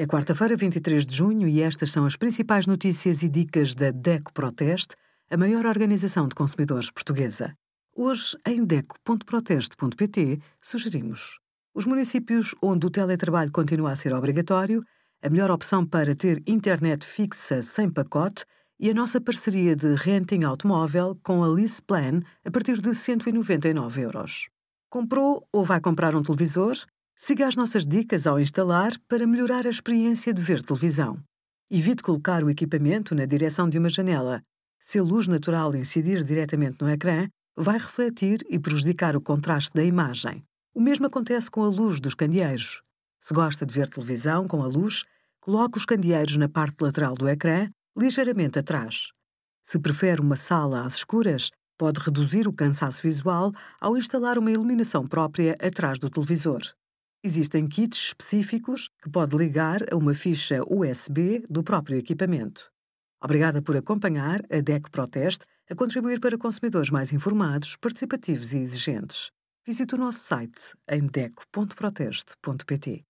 É quarta-feira, 23 de junho, e estas são as principais notícias e dicas da DECO Proteste, a maior organização de consumidores portuguesa. Hoje, em DECO.proteste.pt, sugerimos os municípios onde o teletrabalho continua a ser obrigatório, a melhor opção para ter internet fixa sem pacote e a nossa parceria de renting automóvel com a Lease Plan a partir de 199 euros. Comprou ou vai comprar um televisor? Siga as nossas dicas ao instalar para melhorar a experiência de ver televisão. Evite colocar o equipamento na direção de uma janela. Se a luz natural incidir diretamente no ecrã, vai refletir e prejudicar o contraste da imagem. O mesmo acontece com a luz dos candeeiros. Se gosta de ver televisão com a luz, coloque os candeeiros na parte lateral do ecrã, ligeiramente atrás. Se prefere uma sala às escuras, pode reduzir o cansaço visual ao instalar uma iluminação própria atrás do televisor. Existem kits específicos que pode ligar a uma ficha USB do próprio equipamento. Obrigada por acompanhar a DEC Proteste a contribuir para consumidores mais informados, participativos e exigentes. Visite o nosso site em deco.proteste.pt.